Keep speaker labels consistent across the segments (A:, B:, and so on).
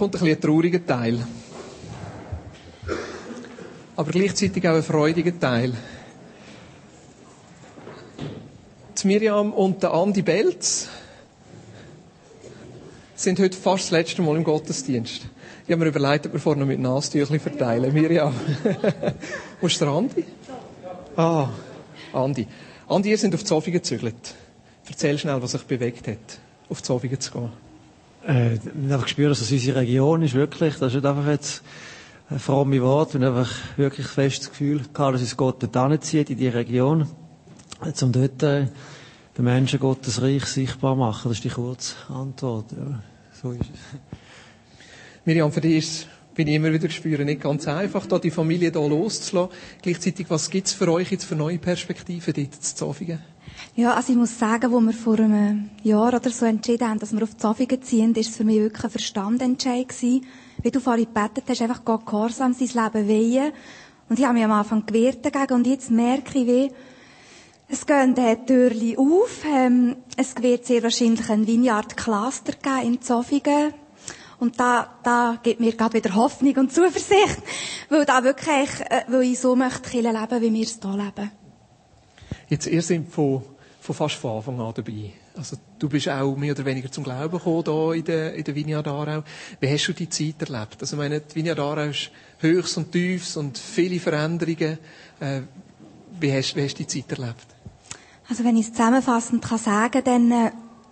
A: kommt ein bisschen ein trauriger Teil. Aber gleichzeitig auch ein freudiger Teil. Die Miriam und der Andi Belz sind heute fast das letzte Mal im Gottesdienst. Ich habe mir überlegt, ob wir vorne mit Nastüchli verteilen. Miriam. Wo ist der Andi? Ah, Andi. Andi, ihr seid auf Zofingen gezügelt. Erzähl schnell, was sich bewegt hat, auf Zofingen zu gehen.
B: Äh, ich habe einfach gespürt, dass es unsere Region ist, wirklich. Das ist nicht einfach jetzt ein fromme Wort. Habe einfach wirklich fest das Gefühl gehabt, dass uns Gott dort zieht, in die Region. Um dort äh, den Menschen Gottes Reich sichtbar machen. Das ist die kurze Antwort. Ja, so ist es.
A: Miriam, für dich ist bin ich immer wieder spüren, nicht ganz einfach, da die Familie hier loszulassen. Gleichzeitig, was gibt es für euch jetzt für neue Perspektiven dort zu Zofingen?
C: Ja, also ich muss sagen, wo wir vor einem Jahr oder so entschieden haben, dass wir auf Zofingen ziehen, ist es für mich wirklich ein Verstandentscheid gewesen. Wie du vorhin gebetet hast, einfach Gott gehorsam sein Leben weihen. Und ich habe mich am Anfang gewehrt dagegen und jetzt merke ich, wie es gehen die Türchen auf. Ähm, es wird sehr wahrscheinlich ein Vineyard Cluster geben in Zofingen. Und da, da gibt mir gerade wieder Hoffnung und Zuversicht, weil da wirklich, äh, weil ich so möchte leben, wie wir es hier leben.
A: Jetzt, ihr seid von, von fast von Anfang an dabei. Also, du bist auch mehr oder weniger zum Glauben gekommen, hier in der, in der Vineyard Aarau. Wie hast du die Zeit erlebt? Also, ich meine, die Vineyard Aarau ist Höchst und Tiefs und viele Veränderungen. Äh, wie hast, wie hast du die Zeit erlebt?
C: Also, wenn ich es zusammenfassend kann sagen, dann, äh,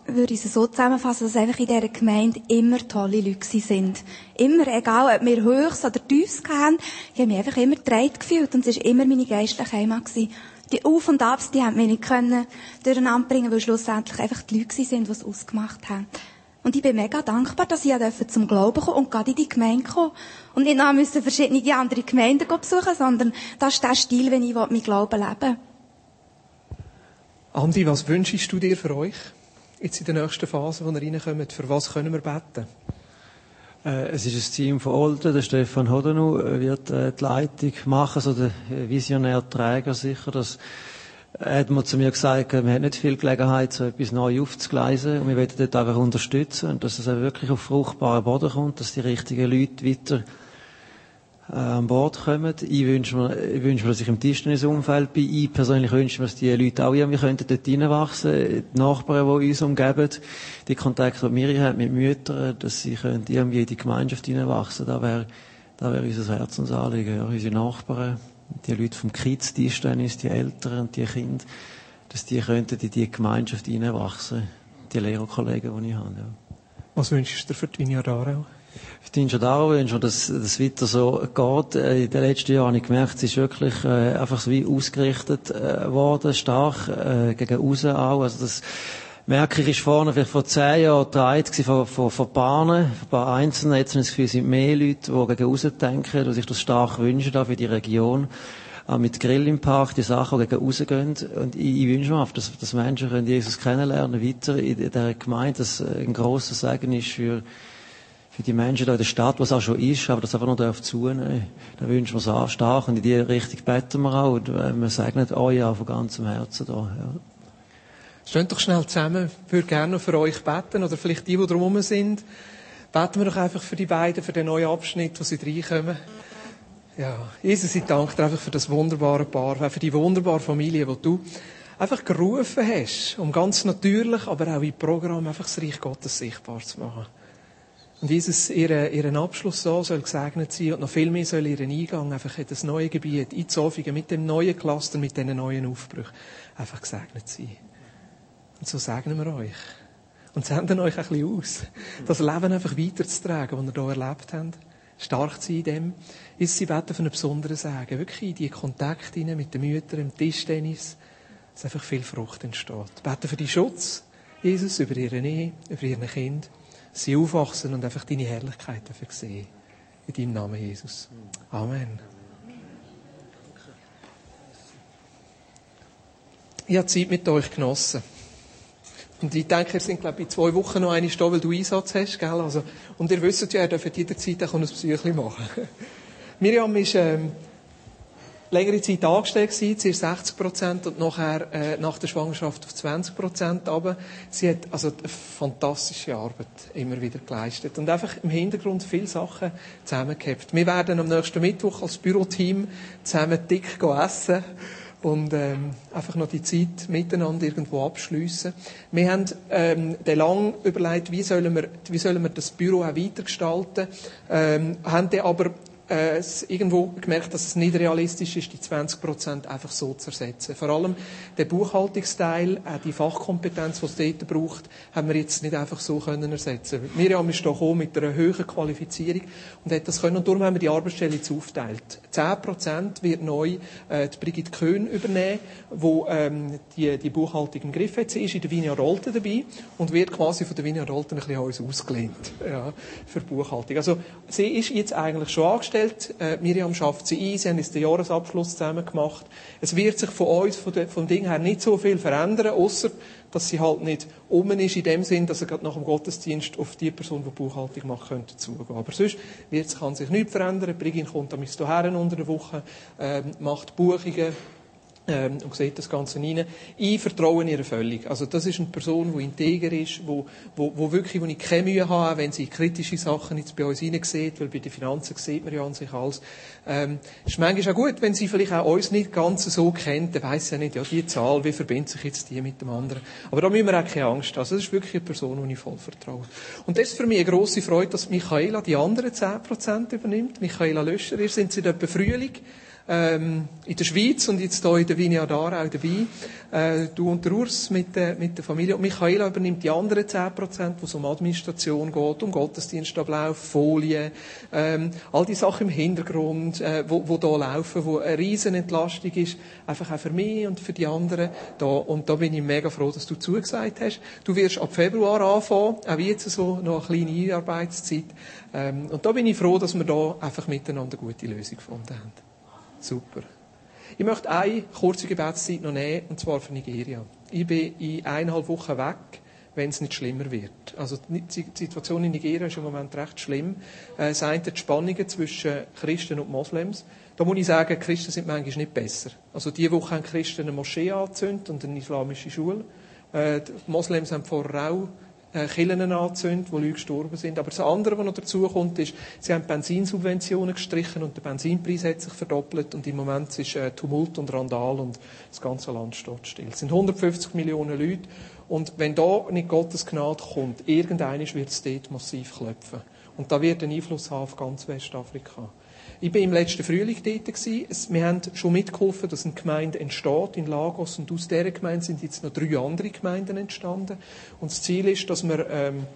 C: würde ich es so zusammenfassen, dass einfach in dieser Gemeinde immer tolle Leute sind. Immer, egal ob wir Höchst oder Tiefs haben, ich habe mich einfach immer getragen gefühlt und es war immer meine geistliche Heimat. Gewesen. Die Auf- und Abs, die haben mich nicht können durcheinander bringen, weil schlussendlich einfach die Leute sind, die es ausgemacht haben. Und ich bin mega dankbar, dass ich zum Glauben kommen und gerade in die Gemeinde kommen Und nicht noch müssen verschiedene andere Gemeinden besuchen, sondern das ist der Stil, wenn ich mein Glauben leben
A: Andi, was wünschst du dir für euch? jetzt in der nächsten Phase, wo wir reinkommen, für was können wir beten?
B: Äh, es ist ein Team von Olden, der Stefan Hodenu wird äh, die Leitung machen, so der visionär Träger sicher. Das hat mir zu mir gesagt, wir haben nicht viel Gelegenheit, so etwas neu aufzugleisen und wir wollen dort einfach unterstützen und dass es auch wirklich auf fruchtbaren Boden kommt, dass die richtigen Leute weiter äh, an Bord kommen. Ich wünsche mir, ich wünsche mir, dass ich im Tischtennisumfeld bin. Ich persönlich wünsche mir, dass die Leute auch irgendwie könnten dort reinwachsen. Die Nachbarn, die uns umgeben, die Kontakte, die wir haben mit Müttern, dass sie irgendwie in die Gemeinschaft hineinwachsen. Da wäre, da wäre unser Herzensanliegen. Ja, unsere Nachbarn, die Leute vom Kids, die Eltern und die Kinder, dass die könnten in die Gemeinschaft hineinwachsen. Die Lehrerkollegen, die ich habe, ja.
A: Was wünschst du dir für die Vineyard Aarau?
B: Ich wünsche auch, wünsche, dass das weiter so geht. Äh, in den letzten Jahren habe ich gemerkt, es ist wirklich äh, einfach so wie ausgerichtet äh, worden, stark äh, gegen außen auch. Also das merke ich, ist vorne vielleicht vor zehn Jahren dreit von, von, von Bahnen, ein paar Einzelnen. Jetzt habe ich das Gefühl, es sind mehr Leute, die gegen außen denken, die sich das stark wünschen da für die Region. Auch mit Grill im Park, die Sachen, die gegen rausgehen. Und ich, ich wünsche mir, dass, dass Menschen können Jesus kennenlernen, weiter in dieser Gemeinde, dass ein grosser Segen ist für für die Menschen da in der Stadt, was auch schon ist, aber das einfach noch darf zunehmen. Da wünschen wir es auch stark und in die Richtung beten wir auch und wir segnen euch auch von ganzem Herzen da. Ja.
A: Steht doch schnell zusammen. Ich würde gerne für euch beten oder vielleicht die, die drumherum sind. Beten wir doch einfach für die beiden, für den neuen Abschnitt, wo sie reinkommen. Ja, Jesus, ich danke dir einfach für das wunderbare Paar, für die wunderbare Familie, die du einfach gerufen hast, um ganz natürlich, aber auch im Programm einfach das Reich Gottes sichtbar zu machen. Und Jesus, ihren, ihren Abschluss so soll gesegnet sein und noch viel mehr soll ihren Eingang einfach in das neue Gebiet, in Zofingen, mit dem neuen Cluster, mit diesen neuen Aufbrüchen, einfach gesegnet sein. Und so segnen wir euch. Und senden euch ein bisschen aus. Das Leben einfach weiterzutragen, das ihr hier erlebt habt. Stark zu sein in dem. Ist sie beten für einen besonderen Segen. Wirklich in die Kontakte mit den Müttern, im Tischtennis, dass einfach viel Frucht entsteht. Beten für die Schutz, Jesus, über ihre Ehe, über ihren Kind sie aufwachsen und einfach deine Herrlichkeit dafür sehen. In deinem Namen, Jesus. Amen. Ich habe Zeit mit euch genossen. Und ich denke, ihr sind, glaube ich, in zwei Wochen noch eine da, weil du Einsatz hast, gell? Also, und ihr wisst ja, ihr dürft jederzeit auch ein Psyche machen. Miriam ist, ähm, längere Zeit angestellt gewesen, zuerst 60 Prozent und nachher, äh, nach der Schwangerschaft auf 20 Prozent aber Sie hat also eine fantastische Arbeit immer wieder geleistet und einfach im Hintergrund viele Sachen zusammengehabt. Wir werden am nächsten Mittwoch als Büroteam zusammen dick essen und ähm, einfach noch die Zeit miteinander irgendwo abschliessen. Wir haben ähm, dann lang überlegt, wie sollen wir, wie sollen wir das Büro auch weitergestalten, ähm, haben dann aber äh, irgendwo gemerkt, dass es nicht realistisch ist, die 20 Prozent einfach so zu ersetzen. Vor allem der Buchhaltungsteil, auch die Fachkompetenz, die es dort braucht, haben wir jetzt nicht einfach so können ersetzen. Miriam ist da mit einer höheren Qualifizierung und hat das können. Und darum haben wir die Arbeitsstelle jetzt aufteilt. 10 Prozent wird neu äh, die Brigitte Köhn übernehmen, wo ähm, die, die Buchhaltung im Griff hat. Sie ist in der Vinia Rolte dabei und wird quasi von der Vinia Rolte ein bisschen an uns ausgelehnt ja, für Buchhaltung. Also sie ist jetzt eigentlich schon angestellt angestellt. Äh, Miriam schafft sie ein. Sie haben jetzt den Jahresabschluss zusammen gemacht. Es wird sich von uns, von de, vom Ding her, nicht so viel verändern, außer dass sie halt nicht um ist, in dem Sinn, dass er gerade nach dem Gottesdienst auf die Person, die Buchhaltung macht, könnte zugehen. Aber sonst wird, kann sich nichts verändern. Brigin kommt am hierher unter der Woche, äh, macht Buchungen, ähm, und sieht das Ganze rein. Ich vertraue ihr völlig. Also das ist eine Person, die integer ist, wo, wo, wo wirklich, wo ich keine Mühe habe, wenn sie kritische Sachen jetzt bei uns hineinsieht, weil bei den Finanzen sieht man ja an sich alles. Ähm, ist manchmal auch gut, wenn sie vielleicht auch uns nicht ganz so kennt, dann weiss sie ja nicht, ja, die Zahl, wie verbindet sich jetzt die mit dem anderen. Aber da müssen wir auch keine Angst haben. Also das ist wirklich eine Person, die ich voll vertraue. Und das ist für mich eine grosse Freude, dass Michaela die anderen 10% übernimmt. Michaela Löscher, ihr sind seit etwa Frühling ähm, in der Schweiz und jetzt hier in der Vinia Dara auch dabei. Äh, du und der Urs mit der, mit der Familie. Und Michaela übernimmt die anderen 10%, wo es um Administration geht, um Gottesdienstablauf, Folien, ähm, all die Sachen im Hintergrund, äh, wo, wo laufen, wo eine riesen Entlastung ist, einfach auch für mich und für die anderen da. Und da bin ich mega froh, dass du zugesagt hast. Du wirst ab Februar anfangen, auch jetzt so noch eine kleine Einarbeitszeit. Ähm, und da bin ich froh, dass wir da einfach miteinander eine gute Lösung gefunden haben. Super. Ich möchte eine kurze Gebetszeit noch nehmen, und zwar für Nigeria. Ich bin in eineinhalb Wochen weg, wenn es nicht schlimmer wird. Also die Situation in Nigeria ist im Moment recht schlimm. Äh, es sind die Spannungen zwischen Christen und Moslems. Da muss ich sagen, Christen sind manchmal nicht besser. Also diese Woche haben Christen eine Moschee angezündet und eine islamische Schule. Äh, die Moslems haben vorher auch äh, Killen anzündet, wo Leute gestorben sind. Aber das andere, was noch dazu kommt, ist, sie haben Benzinsubventionen gestrichen und der Benzinpreis hat sich verdoppelt und im Moment ist äh, Tumult und Randal und das ganze Land steht still. Es sind 150 Millionen Leute und wenn da nicht Gottes Gnade kommt, irgendeines wird es dort massiv klopfen. Und da wird ein Einfluss haben auf ganz Westafrika. Ich war im letzten Frühling dort. Gewesen. Wir haben schon mitgeholfen, dass eine Gemeinde entsteht in Lagos. Und aus dieser Gemeinde sind jetzt noch drei andere Gemeinden entstanden. Und das Ziel ist, dass wir ähm,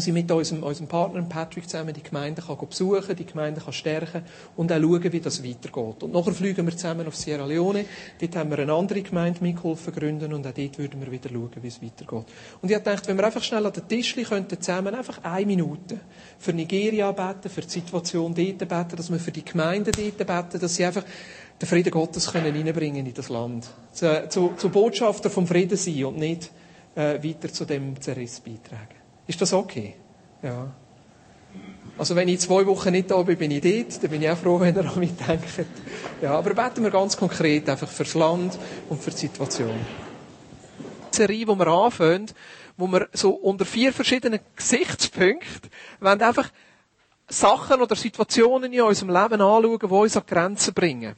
A: dass ich mit unserem, unserem Partner Patrick zusammen die Gemeinde kann besuchen die Gemeinde kann stärken und auch schauen, wie das weitergeht. Und nachher fliegen wir zusammen auf Sierra Leone. Dort haben wir eine andere Gemeinde mitgeholfen gründen und auch dort würden wir wieder schauen, wie es weitergeht. Und ich habe gedacht, wenn wir einfach schnell an den Tisch könnten zusammen einfach eine Minute für Nigeria beten, für die Situation dort beten, dass wir für die Gemeinde dort beten, dass sie einfach den Frieden Gottes können reinbringen in das Land. Zu, zu, zu Botschafter vom Frieden sein und nicht äh, weiter zu dem Zerriss beitragen. Ist das okay? Ja. Also wenn ich zwei Wochen nicht da bin, bin ich dort, dann bin ich auch froh, wenn ihr an mich denkt. Ja, aber beten wir ganz konkret einfach fürs Land und für die Situation. Die Serie, die wir anfangen, wo wir so unter vier verschiedenen Gesichtspunkten wollen einfach Sachen oder Situationen in unserem Leben anschauen, die uns an Grenzen bringen.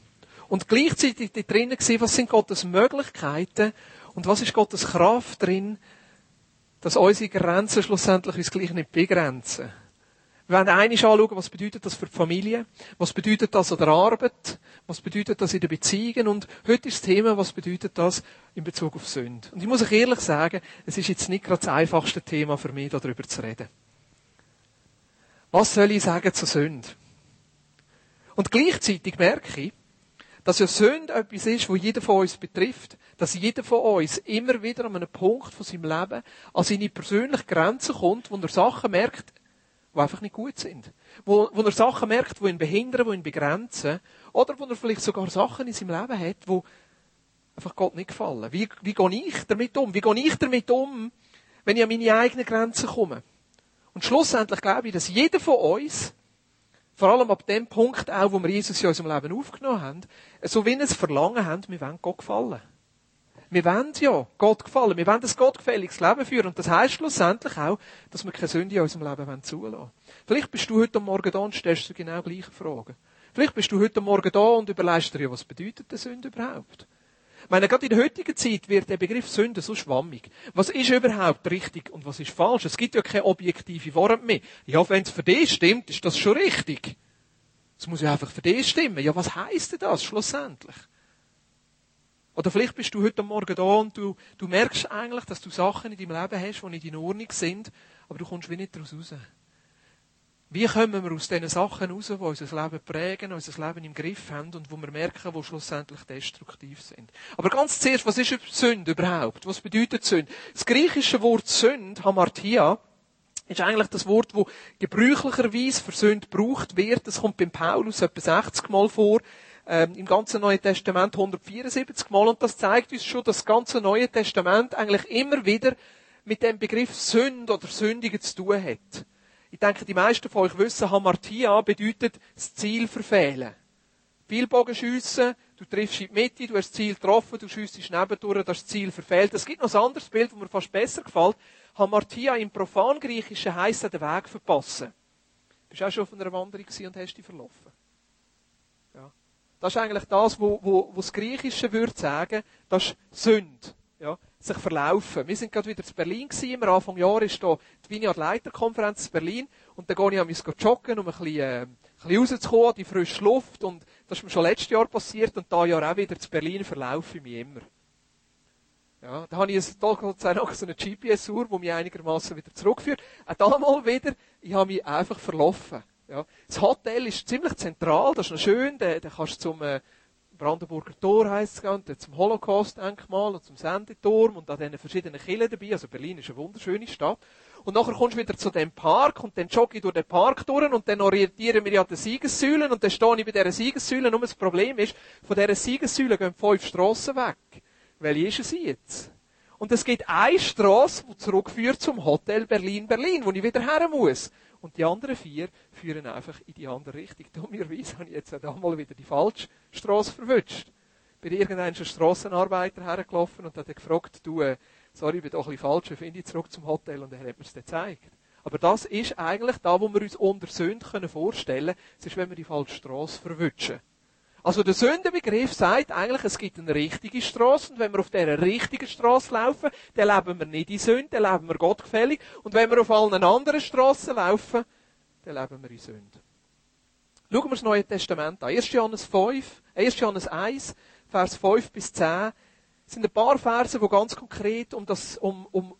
A: Und gleichzeitig drinnen sehen, was sind Gottes Möglichkeiten und was ist Gottes Kraft drin, dass unsere Grenzen schlussendlich uns gleich nicht begrenzen. Wir werden einiges anschauen, was bedeutet das für die Familie, was bedeutet das an der Arbeit, was bedeutet das in den Beziehungen und heute ist das Thema, was bedeutet das in Bezug auf Sünde. Und ich muss euch ehrlich sagen, es ist jetzt nicht gerade das einfachste Thema für mich, darüber zu reden. Was soll ich sagen zur Sünde? Und gleichzeitig merke ich, dass ja Sünde etwas ist, wo jeder von uns betrifft, dass jeder von uns immer wieder an einem Punkt von seinem Leben an seine persönliche Grenze kommt, wo er Sachen merkt, die einfach nicht gut sind. Wo, wo er Sachen merkt, die ihn behindern, die ihn begrenzen. Oder wo er vielleicht sogar Sachen in seinem Leben hat, die einfach Gott nicht gefallen. Wie, wie gehe ich damit um? Wie gehe ich damit um, wenn ich an meine eigenen Grenzen komme? Und schlussendlich glaube ich, dass jeder von uns Vor allem ab dem Punkt auch, wo wir Jesus in unserem Leben aufgenommen haben, so wie ein Verlangen haben, wir wollen Gott gefallen. Wir wollen ja Gott gefallen. Wir wollen ein gottgefälliges Leben führen. Und das heisst schlussendlich auch, dass wir keine Sünde in unserem Leben zulassen wollen. Vielleicht bist du heute Morgen da und stellst dir genau gleiche Fragen. Vielleicht bist du heute Morgen da und überlegst dir, ja, was bedeutet die Sünde überhaupt? Ich meine, gerade in der heutigen Zeit wird der Begriff Sünde so schwammig. Was ist überhaupt richtig und was ist falsch? Es gibt ja keine objektive Worte mehr. Ja, wenn es für dich stimmt, ist das schon richtig. Es muss ja einfach für dich stimmen. Ja, was heisst denn das schlussendlich? Oder vielleicht bist du heute Morgen da und du, du merkst eigentlich, dass du Sachen in deinem Leben hast, die nicht in Ordnung sind, aber du kommst wie nicht daraus raus. Wie kommen wir aus diesen Sachen raus, die unser Leben prägen, unser Leben im Griff haben und wo wir merken, wo schlussendlich destruktiv sind? Aber ganz zuerst, was ist Sünde überhaupt? Was bedeutet Sünde? Das griechische Wort Sünde, Hamartia, ist eigentlich das Wort, das gebräuchlicherweise für Sünde gebraucht wird. Das kommt beim Paulus etwa 60 Mal vor ähm, im ganzen Neuen Testament 174 Mal und das zeigt uns schon, dass das ganze Neue Testament eigentlich immer wieder mit dem Begriff Sünd oder Sündigen zu tun hat. Ich denke, die meisten von euch wissen, Hamartia bedeutet das Ziel verfehlen. Spielbogenschiessen, du triffst in die Mitte, du hast das Ziel getroffen, du schiessest nebendurch, das Ziel verfehlt. Es gibt noch ein anderes Bild, das mir fast besser gefällt. Hamartia im Profangriechischen heisst den Weg verpassen. Bist du auch schon auf einer Wanderung und hast dich verlaufen? Das ist eigentlich das, wo, wo, wo das Griechische würde sagen, das ist Sünde. Ja, sich verlaufen. Wir sind gerade wieder zu Berlin gewesen. Am Anfang Jahr ist da die Vineyard Leiterkonferenz in Berlin. Und dann gehe ich am joggen, um ein bisschen, äh, ein bisschen rauszukommen, die frische Luft. Und das ist mir schon letztes Jahr passiert. Und da Jahr auch wieder zu Berlin verlaufe ich mich immer. Ja, da habe ich Gott sei Dank so eine GPS-Uhr, die mich einigermaßen wieder zurückführt. Auch da mal wieder, ich habe mich einfach verlaufen. Ja. Das Hotel ist ziemlich zentral, das ist noch schön, da, da kannst du zum äh, Brandenburger Tor heisst es, und zum Holocaust-Denkmal und zum Sendeturm und an diesen verschiedenen Kirchen dabei. Also Berlin ist eine wunderschöne Stadt. Und nachher kommst du wieder zu dem Park und dann jogge ich durch den Park durch und dann orientieren wir ja den Siegessäulen und dann stehe ich bei dieser Siegessäule. Nur das Problem ist, von dieser Siegessäule gehen fünf Strassen weg. Welche ist es jetzt? Und es gibt eine Strasse, die zurückführt zum Hotel Berlin-Berlin, wo ich wieder her muss. Und die anderen vier führen einfach in die andere Richtung. Dummerweise habe ich jetzt auch mal wieder die falsche Straße verwünscht. Bin irgendeinem Strassenarbeiter hergelaufen und hat gefragt, du, äh, sorry, ich bin doch ein bisschen falsch, wie finde ich zurück zum Hotel? Und er hat mir es gezeigt. Aber das ist eigentlich da, wo wir uns unter Sünde vorstellen können. Es ist, wenn wir die falsche Straße verwünschen. Also der Sündenbegriff sagt eigentlich, es gibt eine richtige Straße und wenn wir auf dieser richtigen Straße laufen, dann leben wir nicht in Sünde, dann leben wir gottgefällig. Und wenn wir auf allen anderen Straßen laufen, dann leben wir in Sünde. Schauen wir das Neue Testament an. 1. Johannes 5, 1. Johannes 1, Vers 5 bis 10, sind ein paar Verse, wo ganz konkret um, das, um, um,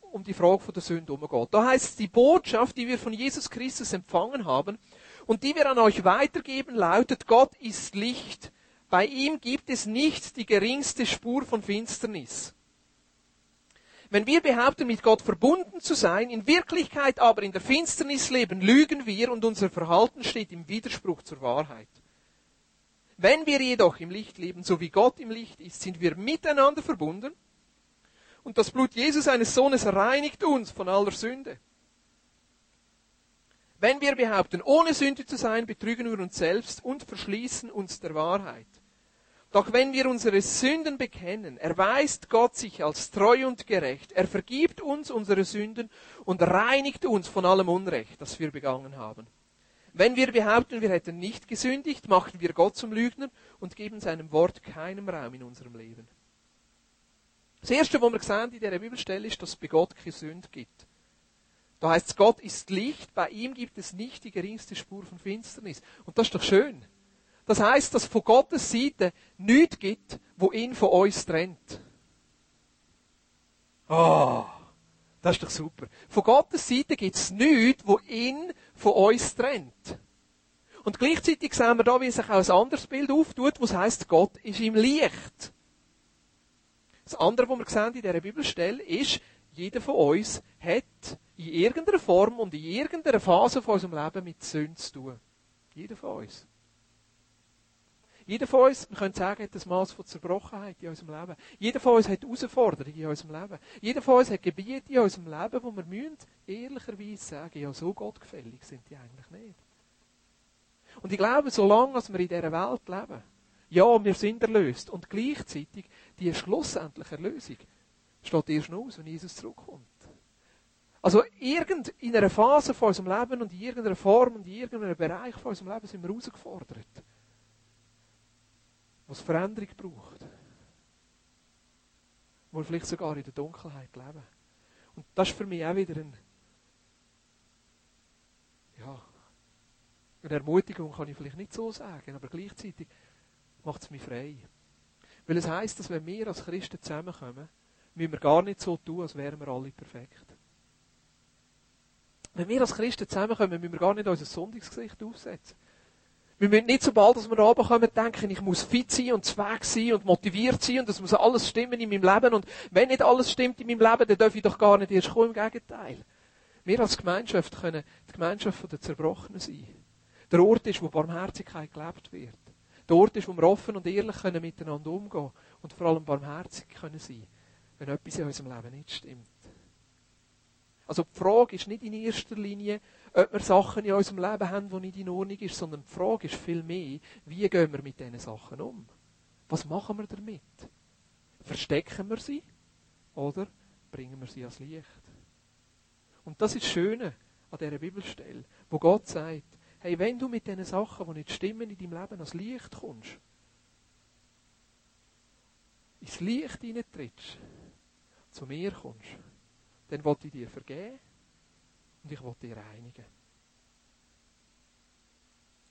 A: um die Frage von der Sünde umgeht. Da heißt es, die Botschaft, die wir von Jesus Christus empfangen haben, und die wir an euch weitergeben, lautet, Gott ist Licht. Bei ihm gibt es nicht die geringste Spur von Finsternis. Wenn wir behaupten, mit Gott verbunden zu sein, in Wirklichkeit aber in der Finsternis leben, lügen wir und unser Verhalten steht im Widerspruch zur Wahrheit. Wenn wir jedoch im Licht leben, so wie Gott im Licht ist, sind wir miteinander verbunden und das Blut Jesus seines Sohnes reinigt uns von aller Sünde. Wenn wir behaupten, ohne Sünde zu sein, betrügen wir uns selbst und verschließen uns der Wahrheit. Doch wenn wir unsere Sünden bekennen, erweist Gott sich als treu und gerecht. Er vergibt uns unsere Sünden und reinigt uns von allem Unrecht, das wir begangen haben. Wenn wir behaupten, wir hätten nicht gesündigt, machen wir Gott zum Lügner und geben seinem Wort keinen Raum in unserem Leben. Das Erste, was wir sehen in dieser Bibelstelle, ist, dass es bei Gott keine Sünde gibt. Da heißt es, Gott ist Licht, bei ihm gibt es nicht die geringste Spur von Finsternis. Und das ist doch schön. Das heißt, dass von Gottes Seite nichts gibt, wo ihn von uns trennt. Oh, das ist doch super. Von Gottes Seite gibt es nichts, wo ihn von uns trennt. Und gleichzeitig sehen wir da, wie sich auch ein anderes Bild auftut, was heißt, Gott ist im Licht. Das andere, was wir sehen in dieser Bibelstelle, ist, jeder von uns hat in irgendeiner Form und in irgendeiner Phase von unserem Leben mit Sünde zu tun. Jeder von uns. Jeder von uns, wir können sagen, hat ein Maß von Zerbrochenheit in unserem Leben. Jeder von uns hat Herausforderungen in unserem Leben. Jeder von uns hat Gebiete in unserem Leben, wo wir müssen ehrlicherweise sagen, ja, so gottgefällig sind die eigentlich nicht. Und ich glaube, solange wir in dieser Welt leben, ja, wir sind erlöst und gleichzeitig die schlussendliche Erlösung steht erst aus, wenn Jesus zurückkommt. Also irgend in einer Phase von unserem Leben und in irgendeiner Form und in irgendeinem Bereich von unserem Leben sind wir herausgefordert, was Veränderung braucht. Wo wir vielleicht sogar in der Dunkelheit leben. Und das ist für mich auch wieder ein, ja, eine Ermutigung kann ich vielleicht nicht so sagen, aber gleichzeitig macht es mich frei. Weil es heisst, dass wenn wir als Christen zusammenkommen, müssen wir gar nicht so tun, als wären wir alle perfekt. Wenn wir als Christen zusammenkommen, müssen wir gar nicht unser Sonntagsgesicht aufsetzen. Wir müssen nicht, sobald wir da kommen, denken, ich muss fit sein und zweck sein und motiviert sein und es muss alles stimmen in meinem Leben. Und wenn nicht alles stimmt in meinem Leben, dann darf ich doch gar nicht erst kommen. Im Gegenteil. Wir als Gemeinschaft können die Gemeinschaft der Zerbrochenen sein. Der Ort ist, wo Barmherzigkeit gelebt wird. Der Ort ist, wo wir offen und ehrlich können miteinander umgehen und vor allem barmherzig können sein, wenn etwas in unserem Leben nicht stimmt. Also die Frage ist nicht in erster Linie, ob wir Sachen in unserem Leben haben, die nicht in Ordnung sind, sondern die Frage ist vielmehr, wie gehen wir mit diesen Sachen um? Was machen wir damit? Verstecken wir sie oder bringen wir sie ans Licht? Und das ist das Schöne an dieser Bibelstelle, wo Gott sagt, hey, wenn du mit diesen Sachen, die nicht stimmen in deinem Leben, ans Licht kommst, ins Licht hineintrittst, zu mir kommst, dann wollte ich dir vergeben und ich wollte dir reinigen.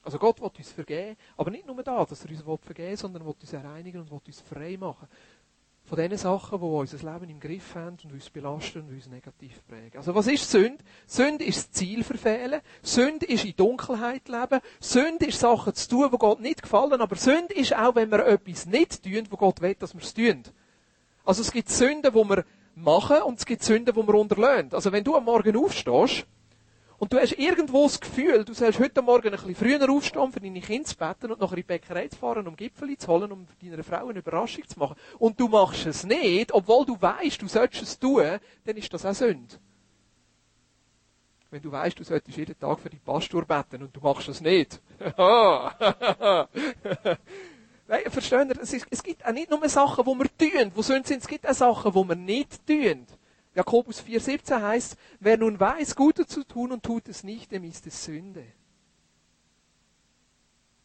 A: Also Gott will uns vergeben, aber nicht nur da, dass er uns vergeben will, sondern er will uns reinigen und will uns frei machen. Von den Sachen, die unser Leben im Griff haben und uns belasten und uns negativ prägen. Also was ist Sünde? Sünde ist das Ziel verfehlen. Sünde ist in Dunkelheit leben. Sünde ist Sachen zu tun, die Gott nicht gefallen. Aber Sünde ist auch, wenn wir etwas nicht tun, wo Gott will, dass wir es tun. Also es gibt Sünden, wo wir machen und es gibt Sünden, die man unterlöhnt. Also wenn du am Morgen aufstehst und du hast irgendwo das Gefühl, du sollst heute Morgen ein bisschen früher aufstehen, für deine Kinder zu beten und nachher in die Bäckerei zu fahren, um Gipfel zu holen, um deiner Frau eine Überraschung zu machen, und du machst es nicht, obwohl du weißt, du sollst es tun, dann ist das auch Sünde. Wenn du weißt, du solltest jeden Tag für die Pastor beten und du machst es nicht. Verstehen ihr? Es, ist, es gibt auch nicht nur Sachen, die wir tun, wo sind, es gibt auch Sachen, die wir nicht tun. Jakobus 4,17 heißt, wer nun weiß, Gutes zu tun und tut es nicht, dem ist es Sünde.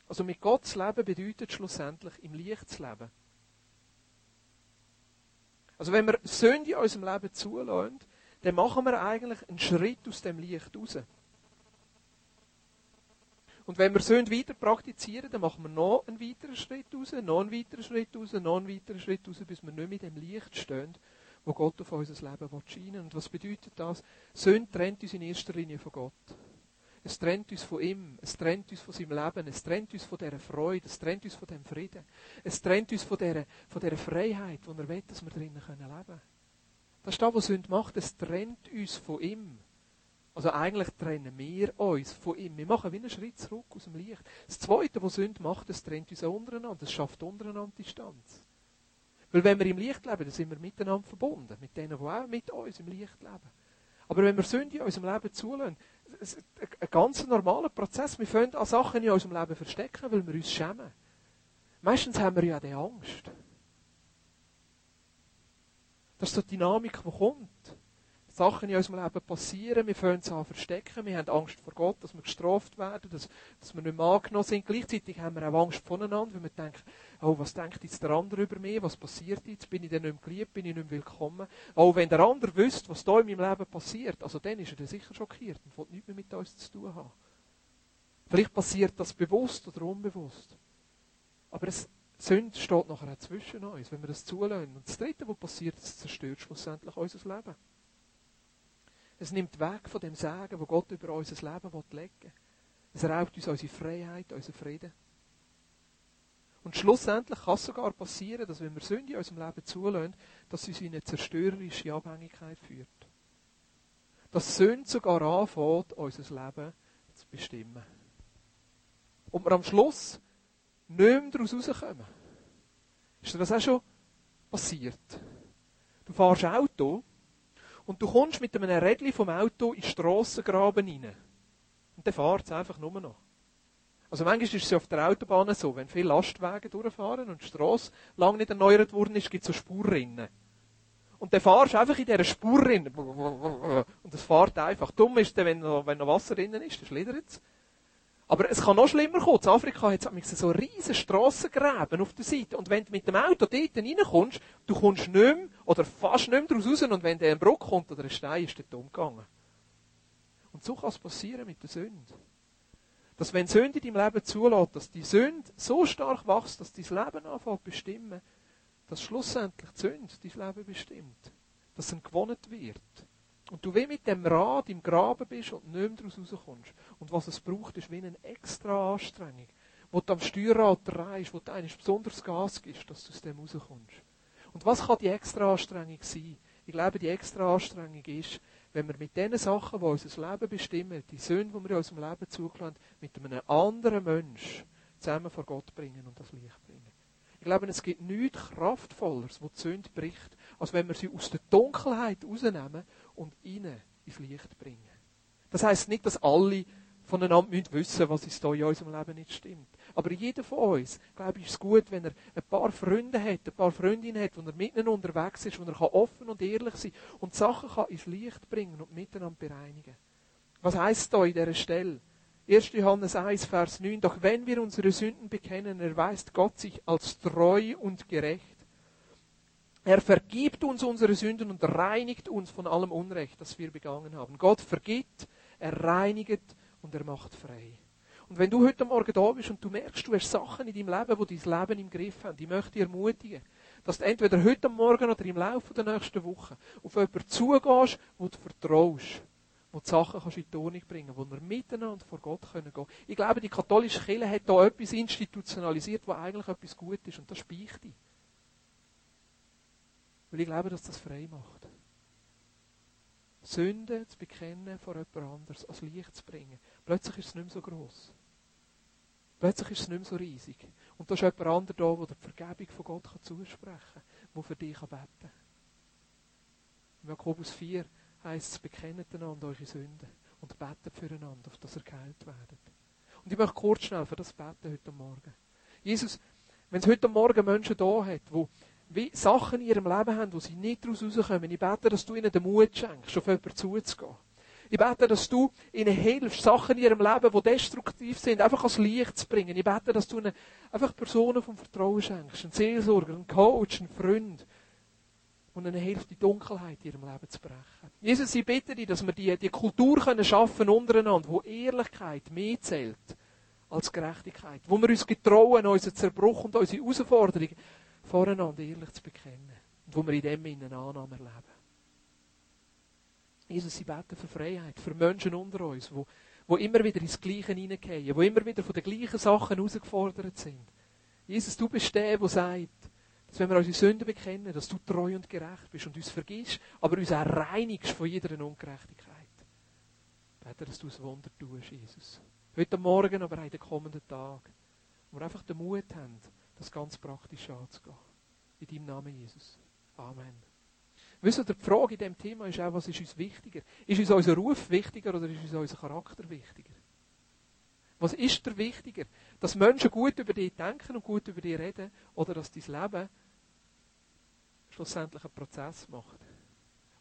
A: Also mit Gott zu leben bedeutet schlussendlich im Licht zu leben. Also wenn wir Sünde in unserem Leben zulassen, dann machen wir eigentlich einen Schritt aus dem Licht raus. Und wenn wir Sünde weiter praktizieren, dann machen wir noch einen weiteren Schritt raus, noch einen weiteren Schritt raus, noch einen weiteren Schritt raus, bis wir nicht in dem Licht stehen, wo Gott auf unser Leben scheinen will. Und was bedeutet das? Sünde trennt uns in erster Linie von Gott. Es trennt uns von ihm, es trennt uns von seinem Leben, es trennt uns von dieser Freude, es trennt uns von dem Frieden, es trennt uns von dieser, von dieser Freiheit, die er will, dass wir drinnen leben können. Das ist das, was Sünde macht, es trennt uns von ihm. Also eigentlich trennen wir uns von ihm. Wir machen wie einen Schritt zurück aus dem Licht. Das Zweite, was Sünde macht, es trennt uns untereinander. Es schafft untereinander Distanz. Weil wenn wir im Licht leben, dann sind wir miteinander verbunden. Mit denen, die auch mit uns im Licht leben. Aber wenn wir Sünde in unserem Leben zulassen, ist ein ganz normaler Prozess. Wir können an Sachen in unserem Leben verstecken, weil wir uns schämen. Meistens haben wir ja die Angst. Das ist so die Dynamik, die kommt. Sachen in unserem Leben passieren, wir fangen es an verstecken, wir haben Angst vor Gott, dass wir gestraft werden, dass, dass wir nicht mehr angenommen sind. Gleichzeitig haben wir auch Angst voneinander, weil wir denken, oh, was denkt jetzt der andere über mich, was passiert jetzt, bin ich denn nicht mehr geliebt, bin ich nicht mehr willkommen. Oh, wenn der andere wüsste, was da in meinem Leben passiert, also dann ist er dann sicher schockiert und will nichts mehr mit uns zu tun haben. Vielleicht passiert das bewusst oder unbewusst. Aber es, Sünde steht nachher auch zwischen uns, wenn wir das zulassen. Und das Dritte, was passiert, es zerstört schlussendlich unser Leben. Es nimmt weg von dem Sagen, wo Gott über unser Leben legen will. Es raubt uns unsere Freiheit, unseren Frieden. Und schlussendlich kann es sogar passieren, dass wenn wir Sünde in unserem Leben zulassen, dass sie in eine zerstörerische Abhängigkeit führt. Dass Sünde sogar anfängt, unser Leben zu bestimmen. Und wir am Schluss nicht mehr daraus rauskommen. Ist dir das auch schon passiert? Du fährst Auto und du kommst mit einem Rädchen vom Auto in den Strassengraben rein. Und dann fährt es einfach nur noch. Also manchmal ist es auf der Autobahn so, wenn viele Lastwagen durchfahren und die Strasse lang nicht erneuert worden ist, gibt es so Spurrinnen. Und dann fahrst du einfach in dieser Spurrinne. Und es fährt einfach. Dumm ist dann, wenn noch, wenn noch Wasser drinnen ist, dann schlittert es. Aber es kann noch schlimmer kommen. In Afrika hat es so riesige Strassengräben auf der Seite. Und wenn du mit dem Auto dort reinkommst, du kommst nicht mehr, oder fast nicht mehr daraus raus, und wenn der ein Bruch kommt oder ein Stein, ist der umgegangen. Und so kann es passieren mit der Sünde. Dass wenn Sünde in deinem Leben zulässt, dass die Sünde so stark wächst, dass dein Leben anfängt bestimmen, dass schlussendlich die Sünde dein Leben bestimmt. Dass es gewonnen wird. Und du wie mit dem Rad im Graben bist und nicht mehr daraus rauskommst. Und was es braucht, ist wie eine extra Anstrengung, wo du am Steuerrad drehst, wo du eigentlich besonders Gas gibst, dass du aus dem rauskommst. Und was kann die extra Anstrengung sein? Ich glaube, die extra Anstrengung ist, wenn wir mit den Sachen, die unser Leben bestimmen, die Sünden, die wir in unserem Leben zugelassen mit einem anderen Mensch zusammen vor Gott bringen und das Licht bringen. Ich glaube, es gibt nichts Kraftvolleres, wo die Sünde bricht, als wenn wir sie aus der Dunkelheit rausnehmen und rein ins Licht bringen. Das heißt nicht, dass alle voneinander müssen wissen, was uns da in unserem Leben nicht stimmt. Aber jeder von uns, glaube ich, ist es gut, wenn er ein paar Freunde hat, ein paar Freundinnen hat, wo er miteinander unterwegs ist, wo er offen und ehrlich sein kann und Sachen kann ins Licht bringen und miteinander bereinigen. Was heißt da in dieser Stelle? 1. Johannes 1, Vers 9. Doch wenn wir unsere Sünden bekennen, erweist Gott sich als treu und gerecht. Er vergibt uns unsere Sünden und reinigt uns von allem Unrecht, das wir begangen haben. Gott vergibt, er reinigt und er macht frei. Und wenn du heute Morgen da bist und du merkst, du hast Sachen in deinem Leben, die dein Leben im Griff haben, ich möchte dich ermutigen, dass du entweder heute Morgen oder im Laufe der nächsten Woche auf jemanden zugehst, wo du vertraust wo die Sachen kannst in die Ordnung bringen wo wir miteinander vor Gott können gehen Ich glaube, die katholische Kirche hat da etwas institutionalisiert, was eigentlich etwas gut ist, und das speicht die. Weil ich glaube, dass das frei macht. Sünde zu bekennen vor jemand anderes, als Licht zu bringen. Plötzlich ist es nicht mehr so groß. Plötzlich ist es nicht mehr so riesig. Und da ist jemand anderes da, der die Vergebung von Gott zusprechen kann, der für dich beten kann. Jakobus 4 heisst es, bekennt einander eure Sünden und betet füreinander, auf dass ihr geheilt werdet. Und ich möchte kurz schnell für das beten heute Morgen. Jesus, wenn es heute Morgen Menschen da hat, die wie Sachen in ihrem Leben haben, wo sie nicht daraus rauskommen, ich bete, dass du ihnen den Mut schenkst, auf jemanden zuzugehen. Ich bete, dass du ihnen hilfst, Sachen in ihrem Leben, die destruktiv sind, einfach ans Licht zu bringen. Ich bete, dass du ihnen einfach Personen vom Vertrauen schenkst, einen Seelsorger, einen Coach, einen Freund, und ihnen hilft, die Dunkelheit in ihrem Leben zu brechen. Jesus, ich bitte dich, dass wir die, die Kultur können schaffen untereinander, wo Ehrlichkeit mehr zählt als Gerechtigkeit. Wo wir uns getrauen, unseren Zerbruch und unsere Herausforderungen voreinander ehrlich zu bekennen. Und wo wir in dem in Annahme erleben. Jesus, ich bete für Freiheit, für Menschen unter uns, wo, wo immer wieder ins Gleiche hineingehen, wo immer wieder von den gleichen Sachen herausgefordert sind. Jesus, du bist der, der sagt, dass wenn wir unsere Sünden bekennen, dass du treu und gerecht bist und uns vergisst, aber uns auch reinigst von jeder Ungerechtigkeit. Bete, dass du es Wunder tust, Jesus. Heute Morgen, aber auch in den kommenden Tagen. Wo wir einfach den Mut haben, das ganz praktisch anzugehen. In deinem Namen, Jesus. Amen. Wisst ihr, die Frage in diesem Thema ist auch, was ist uns wichtiger? Ist uns unser Ruf wichtiger oder ist uns unser Charakter wichtiger? Was ist dir wichtiger? Dass Menschen gut über dich denken und gut über dich reden oder dass dein Leben schlussendlich einen Prozess macht.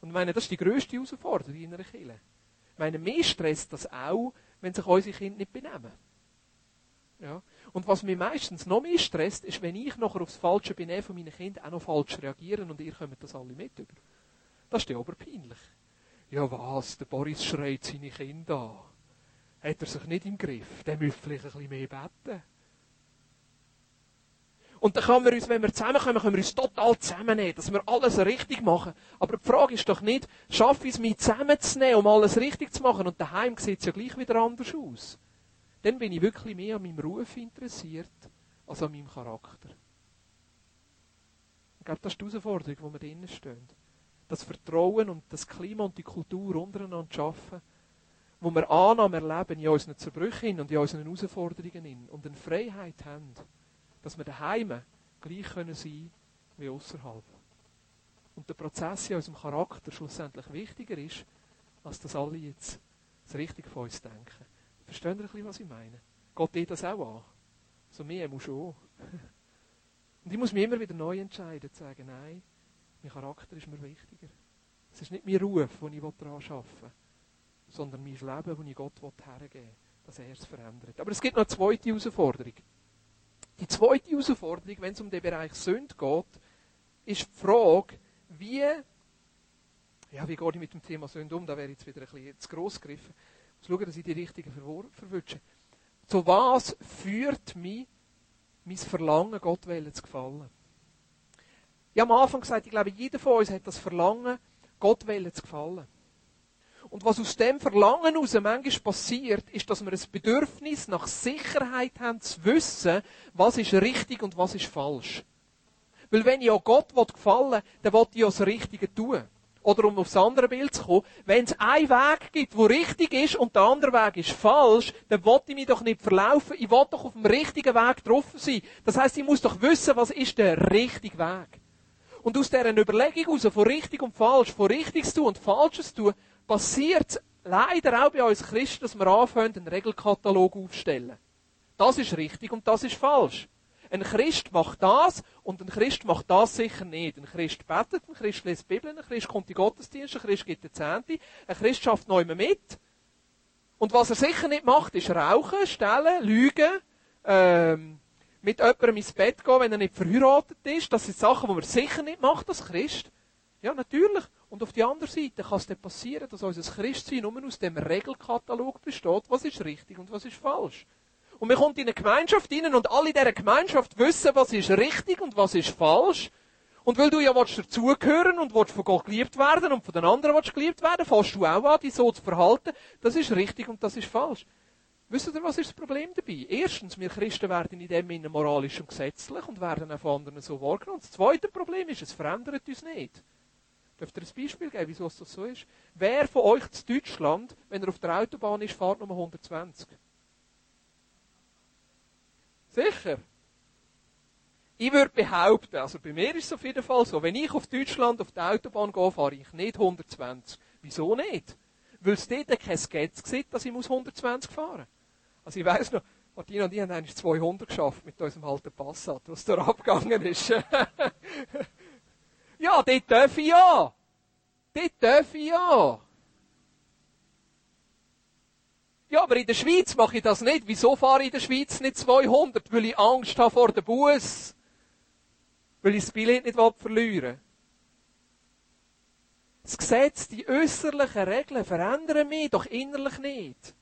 A: Und ich meine, das ist die grösste Herausforderung in einer Kirche. Ich meine, mir stresst das auch, wenn sich unsere Kinder nicht benehmen. Ja. Und was mich meistens noch mehr stresst, ist, wenn ich nachher aufs falsche Benehmen von meinen Kindern auch noch falsch reagiere und ihr kommt das alle mit über. Das ist ja aber peinlich. Ja was, der Boris schreit seine Kinder an. Hat er sich nicht im Griff? Der müsste vielleicht ein bisschen mehr beten. Und dann können wir uns, wenn wir zusammenkommen, können wir uns total zusammennehmen, dass wir alles richtig machen. Aber die Frage ist doch nicht, schaffe ich es, mich zusammenzunehmen, um alles richtig zu machen, und daheim sieht es ja gleich wieder anders aus. Dann bin ich wirklich mehr an meinem Ruf interessiert, als an meinem Charakter. Ich glaube, das ist die Herausforderung, wo wir drinnen stehen. Das Vertrauen und das Klima und die Kultur untereinander schaffen, wo wir Annahme erleben in unseren Zerbrüchen und in unseren Herausforderungen und eine Freiheit haben dass wir daheim gleich können sein wie außerhalb. Und der Prozess in unserem Charakter schlussendlich wichtiger ist, als dass alle jetzt das Richtige von uns denken. Verstehen ihr ein bisschen, was ich meine? Geht dir das auch an? So mir muss schon. Und ich muss mich immer wieder neu entscheiden, zu sagen, nein, mein Charakter ist mir wichtiger. Es ist nicht mein Ruf, den ich daran arbeiten will, sondern mein Leben, das ich Gott hergeben will, dass er es verändert. Aber es gibt noch eine zweite Herausforderung. Die zweite Herausforderung, wenn es um den Bereich Sünde geht, ist die Frage, wie, ja, wie gehe ich mit dem Thema Sünde um? Da wäre ich jetzt wieder ein bisschen zu gross gegriffen. Schauen, dass ich die richtigen verwünsche. Zu was führt mich mein Verlangen, Gott zu gefallen? Ich habe am Anfang gesagt, ich glaube, jeder von uns hat das Verlangen, Gott zu gefallen. Und was aus dem Verlangen heraus manchmal passiert, ist, dass wir ein Bedürfnis nach Sicherheit haben, zu wissen, was ist richtig und was ist falsch. Weil wenn ich auch Gott gefallen will, dann will ich auch das Richtige tun. Oder um aufs andere Bild zu kommen, wenn es einen Weg gibt, der richtig ist und der andere Weg ist falsch, dann will ich mich doch nicht verlaufen. Ich will doch auf dem richtigen Weg getroffen sein. Das heißt, ich muss doch wissen, was ist der richtige Weg. Und aus dieser Überlegung heraus, von richtig und falsch, von richtig zu tun und falsches tun, passiert leider auch bei uns Christen, dass wir anfangen, einen Regelkatalog aufzustellen. Das ist richtig und das ist falsch. Ein Christ macht das und ein Christ macht das sicher nicht. Ein Christ betet, ein Christ liest die Bibel, ein Christ kommt in Gottesdienst, ein Christ gibt den Zehnte, ein Christ schafft neu mit. Und was er sicher nicht macht, ist rauchen, stellen, lügen, ähm, mit jemandem ins Bett gehen, wenn er nicht verheiratet ist. Das sind Sachen, die man sicher nicht macht als Christ. Ja, natürlich. Und auf der anderen Seite kann es dann passieren, dass unser Christsein nur aus dem Regelkatalog besteht, was ist richtig und was ist falsch. Und man kommt in eine Gemeinschaft rein und alle in dieser Gemeinschaft wissen, was ist richtig und was ist falsch. Und weil du ja dazugehören und von Gott geliebt werden und von den anderen geliebt werden, fährst du auch an, dich so zu verhalten. Das ist richtig und das ist falsch. Wisst ihr, was ist das Problem dabei? Erstens, wir Christen werden in dem Sinne moralisch und gesetzlich und werden auch von anderen so wahrgenommen. Und das zweite Problem ist, es verändert uns nicht. Dürft ihr ein Beispiel geben, wieso das so ist? Wer von euch zu Deutschland, wenn er auf der Autobahn ist, fährt Nummer 120? Sicher? Ich würde behaupten, also bei mir ist es auf jeden Fall so, wenn ich auf Deutschland auf der Autobahn gehe, fahre ich nicht 120. Wieso nicht? Weil es dort kein Sketch gibt, dass ich 120 fahren muss. Also ich weiss noch, Martina und ich haben eigentlich 200 geschafft mit unserem alten Passat, was da abgegangen ist. ja, dort darf ich ja. Dort darf ich ja. Ja, aber in der Schweiz mache ich das nicht. Wieso fahre ich in der Schweiz nicht 200? Weil ich Angst habe vor dem Bus. Weil ich das Billett nicht verlieren will. Das Gesetz, die äußerlichen Regeln verändern mich doch innerlich nicht.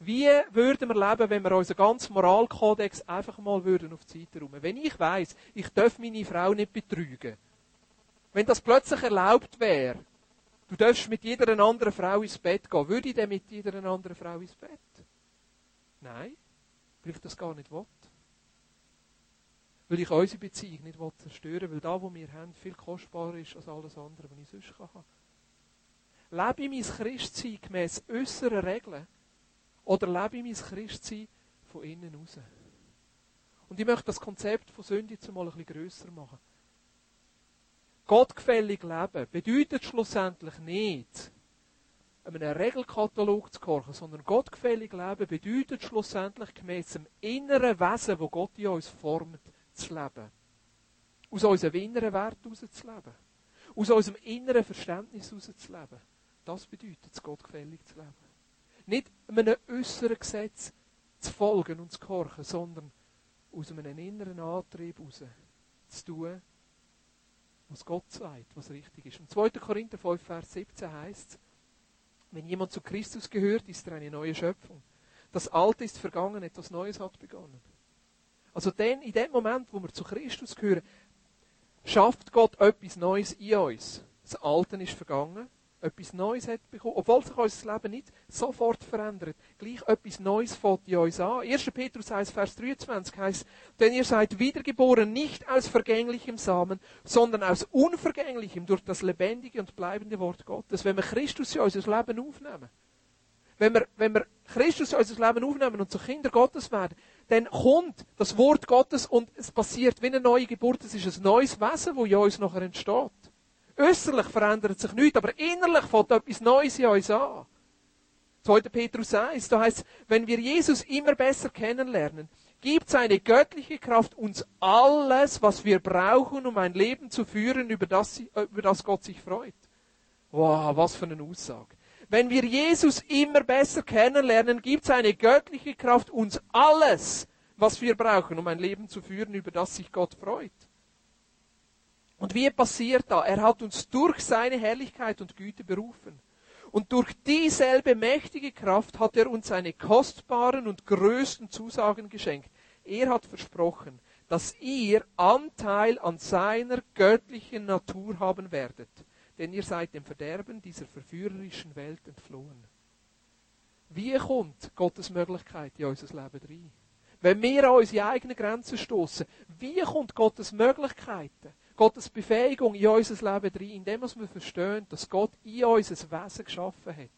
A: Wie würden wir leben, wenn wir unseren ganzen Moralkodex einfach mal würden auf die Seite räumen? Wenn ich weiss, ich darf meine Frau nicht betrügen. Wenn das plötzlich erlaubt wäre, du darfst mit jeder anderen Frau ins Bett gehen, würde ich dann mit jeder anderen Frau ins Bett? Nein, weil ich das gar nicht will. Weil ich unsere Beziehung nicht zerstören will, weil da, wo wir haben, viel kostbarer ist als alles andere, was ich sonst kann. Lebe ich mein Christsein gemäss äußeren Regeln? Oder lebe ich mein Christsein von innen raus? Und ich möchte das Konzept von Sünde jetzt mal ein bisschen grösser machen. Gottgefällig leben bedeutet schlussendlich nicht, einem Regelkatalog zu gehorchen, sondern gottgefällig leben bedeutet schlussendlich gemäß dem inneren Wesen, wo Gott in uns formt, zu leben. Aus unserem inneren Wert herauszuleben. Aus unserem inneren Verständnis herauszuleben. Das bedeutet es, gottgefällig zu leben. Nicht einem äußeren Gesetz zu folgen und zu gehorchen, sondern aus einem inneren Antrieb heraus zu tun, was Gott sagt, was richtig ist. Im 2. Korinther 5, Vers 17 heißt es, wenn jemand zu Christus gehört, ist er eine neue Schöpfung. Das Alte ist vergangen, etwas Neues hat begonnen. Also denn, in dem Moment, wo wir zu Christus gehören, schafft Gott etwas Neues in uns. Das Alte ist vergangen, etwas Neues hat bekommen, obwohl sich unser Leben nicht sofort verändert. Gleich etwas Neues fällt in uns an. 1. Petrus heißt, Vers 23 heißt, denn ihr seid wiedergeboren nicht aus vergänglichem Samen, sondern aus unvergänglichem durch das lebendige und bleibende Wort Gottes. Wenn wir Christus in unser Leben aufnehmen, wenn wir, wenn wir Christus in unser Leben aufnehmen und zu Kinder Gottes werden, dann kommt das Wort Gottes und es passiert wie eine neue Geburt. Es ist ein neues Wesen, das in uns nachher entsteht. Äußerlich verändert sich nichts, aber innerlich fängt etwas Neues in uns an. 2. Petrus 1, da heißt wenn wir Jesus immer besser kennenlernen, gibt seine göttliche Kraft uns alles, was wir brauchen, um ein Leben zu führen, über das, über das Gott sich freut. Wow, was für eine Aussage. Wenn wir Jesus immer besser kennenlernen, gibt seine göttliche Kraft uns alles, was wir brauchen, um ein Leben zu führen, über das sich Gott freut. Und wie passiert da? Er hat uns durch seine Herrlichkeit und Güte berufen. Und durch dieselbe mächtige Kraft hat er uns seine kostbaren und größten Zusagen geschenkt. Er hat versprochen, dass ihr Anteil an seiner göttlichen Natur haben werdet, denn ihr seid dem Verderben dieser verführerischen Welt entflohen. Wie kommt Gottes Möglichkeit in unser Leben rein? Wenn wir an unsere eigenen Grenzen stoßen, wie kommt Gottes Möglichkeiten Gottes Befähigung in unser Leben rein, indem wir verstehen, dass Gott in unser Wesen geschaffen hat,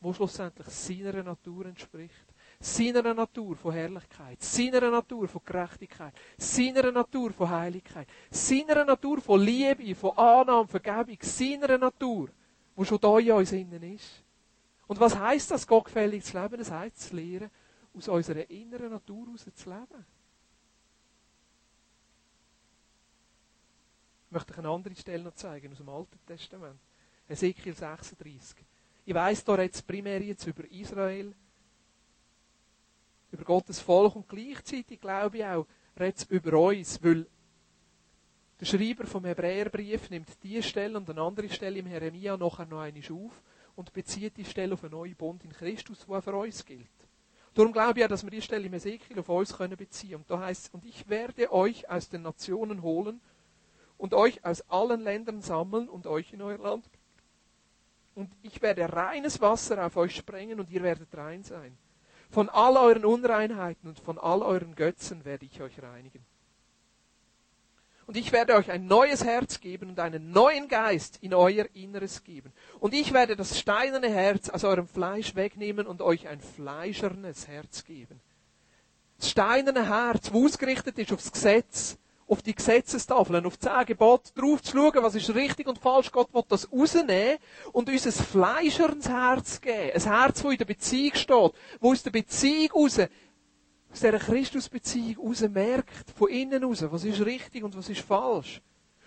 A: wo schlussendlich seiner Natur entspricht. Seiner Natur von Herrlichkeit, seiner Natur von Gerechtigkeit, seiner Natur von Heiligkeit, seiner Natur von Liebe, von Annahme, Vergebung, seiner Natur, wo schon da in uns innen ist. Und was heißt das, gottgefällig zu leben? Das heißt, zu lernen, aus unserer inneren Natur heraus zu leben. Ich möchte euch eine andere Stelle noch zeigen aus dem Alten Testament. Ezekiel 36. Ich weiss, da jetzt primär jetzt über Israel, über Gottes Volk und gleichzeitig glaube ich auch, redet über uns, weil der Schreiber vom Hebräerbrief nimmt diese Stelle und eine andere Stelle im Jeremia nachher noch einmal auf und bezieht die Stelle auf einen neuen Bund in Christus, der für uns gilt. Darum glaube ich auch, dass wir die Stelle im Ezekiel auf uns können beziehen. Und da heißt es, und ich werde euch aus den Nationen holen und euch aus allen Ländern sammeln und euch in euer Land. Und ich werde reines Wasser auf euch sprengen und ihr werdet rein sein. Von all euren Unreinheiten und von all euren Götzen werde ich euch reinigen. Und ich werde euch ein neues Herz geben und einen neuen Geist in euer Inneres geben. Und ich werde das steinerne Herz aus eurem Fleisch wegnehmen und euch ein fleischernes Herz geben. Das steinerne Herz, wo ausgerichtet ist aufs Gesetz, auf die Gesetzestafeln, auf zehn Gebote drauf zu schauen, was ist richtig und falsch. Gott will das rausnehmen und uns ein fleischernes Herz geben. Ein Herz, das in der Beziehung steht, wo aus der Beziehung raus, aus dieser Christusbeziehung raus merkt, von innen raus, was ist richtig und was ist falsch.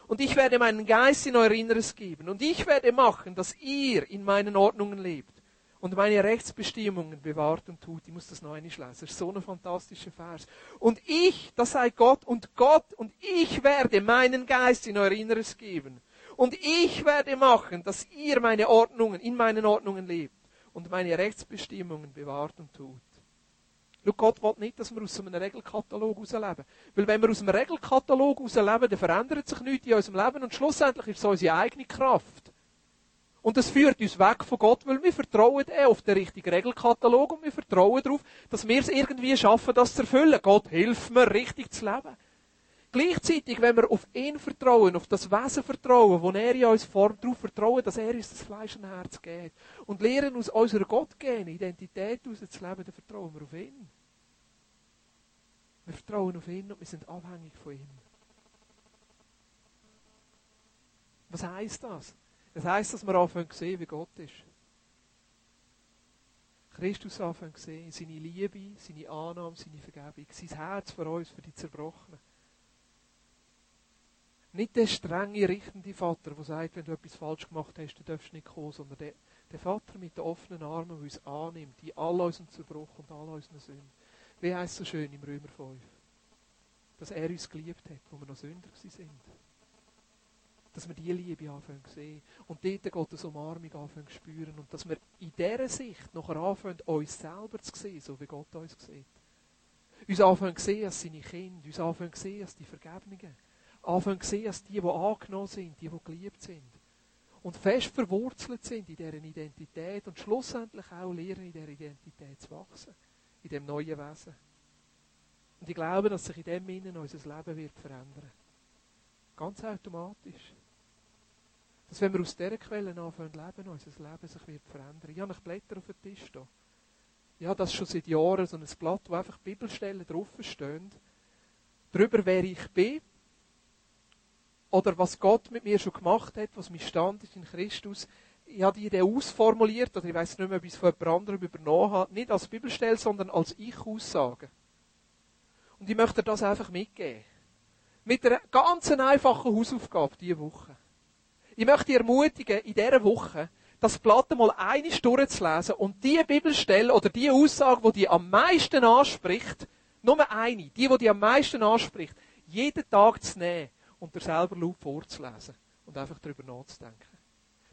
A: Und ich werde meinen Geist in euer Inneres geben. Und ich werde machen, dass ihr in meinen Ordnungen lebt und meine Rechtsbestimmungen bewahrt und tut. Ich muss das noch einmal lesen. Das ist so ein fantastischer Vers. Und ich, das sei Gott, und Gott, und ich werde meinen Geist in euer Inneres geben. Und ich werde machen, dass ihr meine Ordnungen, in meinen Ordnungen lebt und meine Rechtsbestimmungen bewahrt und tut. Schau, Gott will nicht, dass wir aus einem Regelkatalog herausleben. Weil wenn wir aus einem Regelkatalog herausleben, dann verändert sich nichts in unserem Leben und schlussendlich ist es unsere eigene Kraft und das führt uns weg von Gott, weil wir vertrauen eh auf den richtigen Regelkatalog und wir vertrauen darauf, dass wir es irgendwie schaffen, das zu erfüllen. Gott hilft mir, richtig zu leben. Gleichzeitig, wenn wir auf ihn vertrauen, auf das Wesen vertrauen, wo er in uns formt, darauf vertrauen, dass er uns das Fleisch und Herz gibt und lernen aus unserer gottgegebenen Identität heraus zu leben, dann vertrauen wir auf ihn. Wir vertrauen auf ihn und wir sind abhängig von ihm. Was heißt das? Das heisst, dass wir anfangen zu sehen, wie Gott ist. Christus anfangen zu sehen, seine Liebe, seine Annahme, seine Vergebung, sein Herz für uns, für die Zerbrochenen. Nicht der strenge, richtende Vater, der sagt, wenn du etwas falsch gemacht hast, du darfst nicht kommen, sondern der, der Vater mit den offenen Armen, der uns annimmt, in all unseren Zerbruch und all unseren Sünden. Wie heißt es so schön im Römer 5? Dass er uns geliebt hat, wo wir noch Sünder sind dass wir diese Liebe anfangen zu sehen. Und dort Gottes Umarmung anfangen zu spüren. Und dass wir in dieser Sicht nachher anfangen, uns selber zu sehen, so wie Gott uns sieht. Uns anfangen zu sehen als seine Kinder. Uns anfangen zu sehen als die Vergebenen. Anfangen zu sehen als die, die angenommen sind, die, die geliebt sind. Und fest verwurzelt sind in deren Identität und schlussendlich auch lernen, in dieser Identität zu wachsen. In dem neuen Wesen. Und ich glaube, dass sich in dem Innen unser Leben wird verändern. Ganz automatisch dass wenn wir aus dieser Quelle anfangen leben, unser Leben sich wird verändern. Ich habe Blätter auf dem Tisch da. Ja, das ist schon seit Jahren so ein Blatt, wo einfach Bibelstellen draufstehen. Darüber, wer ich bin. Oder was Gott mit mir schon gemacht hat, was mein Stand ist in Christus. ich habe die Idee ausformuliert, oder ich weiß nicht mehr, ob ich es von jemand anderem übernommen habe, nicht als Bibelstelle, sondern als Ich-Aussage. Und ich möchte das einfach mitgeben. Mit einer ganz einfachen Hausaufgabe diese Woche. Ich möchte dich ermutigen, in dieser Woche das Blatt mal eine Stunde zu lesen und die Bibelstelle oder die Aussage, die dich am meisten anspricht, nur eine, die, die dich am meisten anspricht, jeden Tag zu nehmen und dir selber laut vorzulesen und einfach darüber nachzudenken.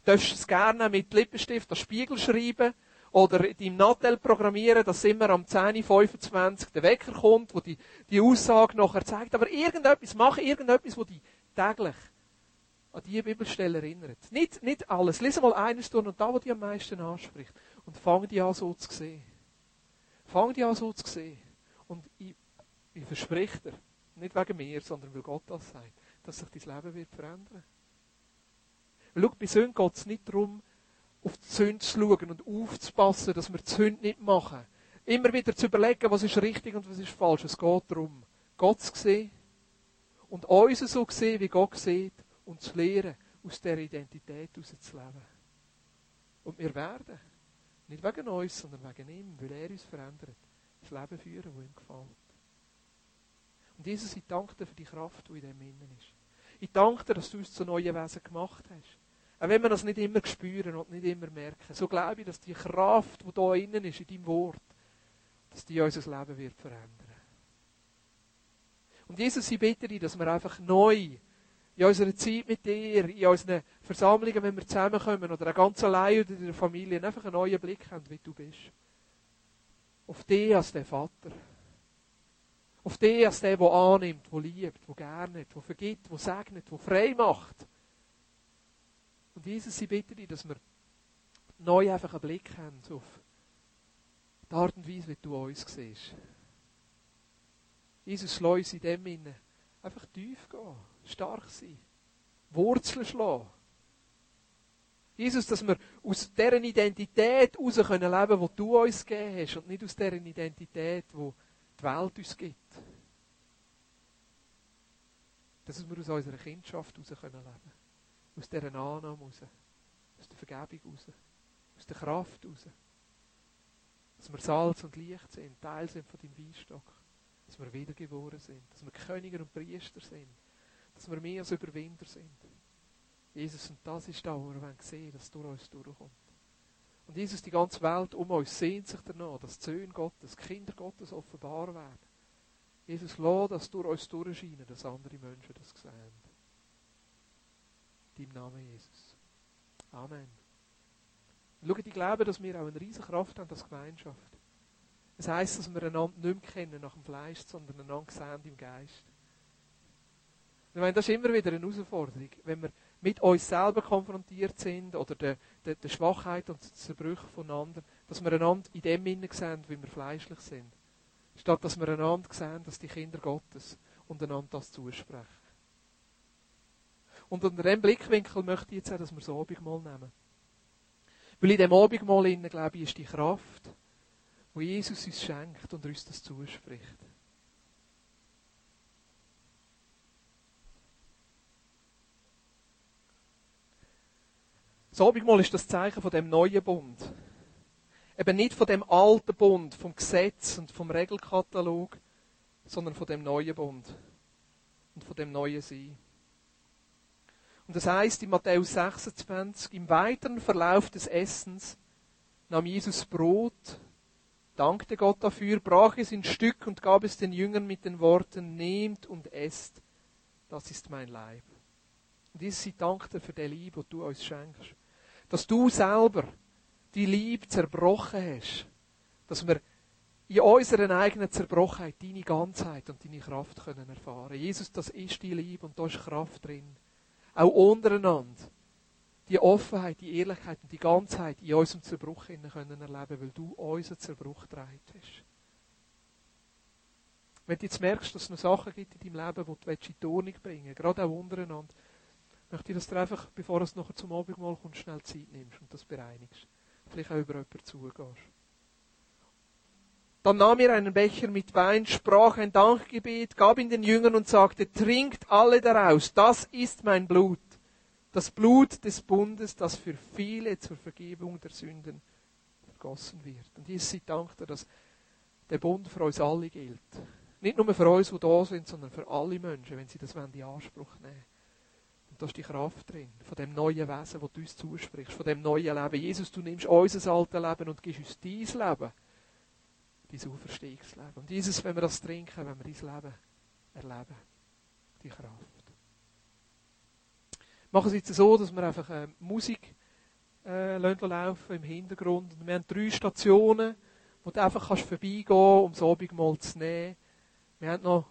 A: Du darfst es gerne mit Lippenstift an Spiegel schreiben oder in deinem Nattel programmieren, dass immer am 10.25 der Wecker kommt, wo die, die Aussage nachher zeigt. Aber irgendetwas, mach irgendetwas, wo dich täglich an diese Bibelstelle erinnert. Nicht, nicht alles. Lies mal eines durch und da, wo dich am meisten anspricht. Und fang die an so zu sehen. Fang die an so zu sehen. Und ich, ich verspreche dir, nicht wegen mir, sondern weil Gott das sagt, dass sich dein Leben wird verändern. Schau, bei Sünden geht es nicht darum, auf die Sünde zu schauen und aufzupassen, dass wir die Sünde nicht machen. Immer wieder zu überlegen, was ist richtig und was ist falsch. Es geht darum, Gott zu sehen und uns so zu sehen, wie Gott sieht und zu lernen, aus dieser Identität herauszuleben. Und wir werden, nicht wegen uns, sondern wegen ihm, weil er uns verändert, das Leben führen, das ihm gefällt. Und Jesus, ich danke dir für die Kraft, die in dem Innen ist. Ich danke dir, dass du uns zu neuen Wesen gemacht hast. Auch wenn wir das nicht immer spüren und nicht immer merken. So glaube ich, dass die Kraft, die da innen ist, in deinem Wort, dass die unser Leben wird verändern. Und Jesus, ich bitte dich, dass wir einfach neu in unserer Zeit mit dir, in unseren Versammlungen, wenn wir zusammenkommen, oder ganz allein oder in der Familie, einfach einen neuen Blick haben, wie du bist. Auf dich als der Vater. Auf dich als der, der annimmt, der liebt, der gerne, der vergibt, der segnet, der frei macht. Und Jesus, ich bitte dich, dass wir neu einfach einen Blick haben auf die Art und Weise, wie du uns siehst. Jesus, lass uns in dem Sinne einfach tief gehen, stark sein, Wurzeln schlagen. Jesus, dass wir aus deren Identität heraus können leben, die du uns gegeben hast, und nicht aus deren Identität, die die Welt uns gibt. Dass wir aus unserer Kindschaft leben können aus dieser Annahme raus, aus der Vergebung raus, aus der Kraft raus. Dass wir Salz und Licht sind, Teil sind von deinem Weinstock. Dass wir wiedergeboren sind, dass wir Könige und Priester sind, dass wir mehr als Überwinder sind. Jesus, und das ist da, wo wir sehen wollen, dass durch uns durchkommt. Und Jesus, die ganze Welt um uns sehnt sich danach, dass die Söhne Gottes, die Kinder Gottes offenbar werden. Jesus, lass das durch uns durchscheinen, dass andere Menschen das sehen deinem Namen, Jesus. Amen. Schaut, ich glaube, dass wir auch eine riesige Kraft haben als Gemeinschaft. Es heisst, dass wir einander nicht mehr kennen nach dem Fleisch, sondern einander sehen im Geist. Ich meine, das ist immer wieder eine Herausforderung, wenn wir mit uns selber konfrontiert sind oder der, der, der Schwachheit und Zerbrüche voneinander, dass wir einander in dem Sinne sehen, wie wir fleischlich sind. Statt dass wir einander sehen, dass die Kinder Gottes und einander das zusprechen. Und unter diesem Blickwinkel möchte ich jetzt auch, dass wir das Abendmahl nehmen. Weil in dem Abendmahl, innen, glaube ich, ist die Kraft, die Jesus uns schenkt und uns das zuspricht. Das Abendmahl ist das Zeichen von dem neuen Bund. Eben nicht von dem alten Bund, vom Gesetz und vom Regelkatalog, sondern von dem neuen Bund und von dem neuen Sein. Und das heißt in Matthäus 26, im weiteren Verlauf des Essens nahm Jesus Brot, dankte Gott dafür, brach es in Stück und gab es den Jüngern mit den Worten, nehmt und esst, das ist mein Leib. Und Jesus, ich danke dir für die Liebe, die du uns schenkst. Dass du selber die Liebe zerbrochen hast. Dass wir in unserer eigenen Zerbrochenheit deine Ganzheit und deine Kraft können erfahren. Jesus, das ist die Liebe und da ist Kraft drin auch untereinander, die Offenheit, die Ehrlichkeit und die Ganzheit in unserem Zerbruch können erleben, weil du unseren Zerbruch getragen hast. Wenn du jetzt merkst, dass es noch Sachen gibt in deinem Leben, die du in die Ordnung bringen willst, gerade auch untereinander, möchte ich, dass du einfach, bevor du nachher zum Abendmahl kommst, schnell Zeit nimmst und das bereinigst. Vielleicht auch über jemanden zugehst. Dann nahm er einen Becher mit Wein, sprach ein Dankgebet, gab ihn den Jüngern und sagte, trinkt alle daraus, das ist mein Blut, das Blut des Bundes, das für viele zur Vergebung der Sünden vergossen wird. Und Jesus sei Dank, dass der Bund für uns alle gilt. Nicht nur für uns, die da sind, sondern für alle Menschen, wenn sie das in Anspruch nehmen Und da ist die Kraft drin, von dem neuen Wesen, das du uns zusprichst, von dem neuen Leben. Jesus, du nimmst unser altes Leben und gibst uns dein Leben, dein Auferstehungsleben. Und Jesus, wenn wir das trinken, wenn wir dein Leben erleben, die Kraft. Machen es jetzt so, dass wir einfach äh, Musik äh, laufen im Hintergrund. Und wir haben drei Stationen, wo du einfach kannst vorbeigehen kannst, um das Abendmahl zu nehmen. Wir haben noch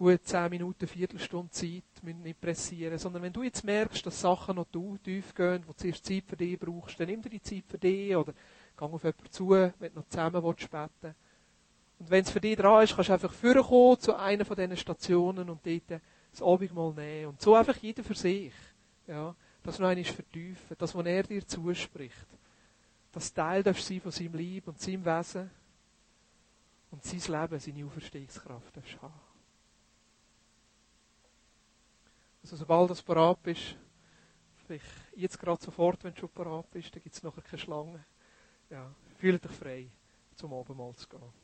A: gut 10 Minuten, Viertelstunde Zeit, müssen nicht pressieren. Sondern wenn du jetzt merkst, dass Sachen noch tief gehen, wo du zuerst Zeit für dich brauchst, dann nimm dir die Zeit für dich oder geh auf jemanden zu, wenn du noch zusammen willst beten Und wenn es für dich dran ist, kannst du einfach vorkommen zu einer von diesen Stationen und dort das Abendmahl nehmen. Und so einfach jeder für sich. Ja das noch einmal vertiefen, das, was er dir zuspricht. Das Teil darfst sein von seinem Lieb und seinem Wesen und sein Leben, seine Auferstehungskraft darfst haben. Also sobald das parat bist, vielleicht jetzt gerade sofort, wenn du schon parat bist, dann gibt es nachher keine Schlange. Ja, fühle dich frei, zum Abendmahl zu gehen.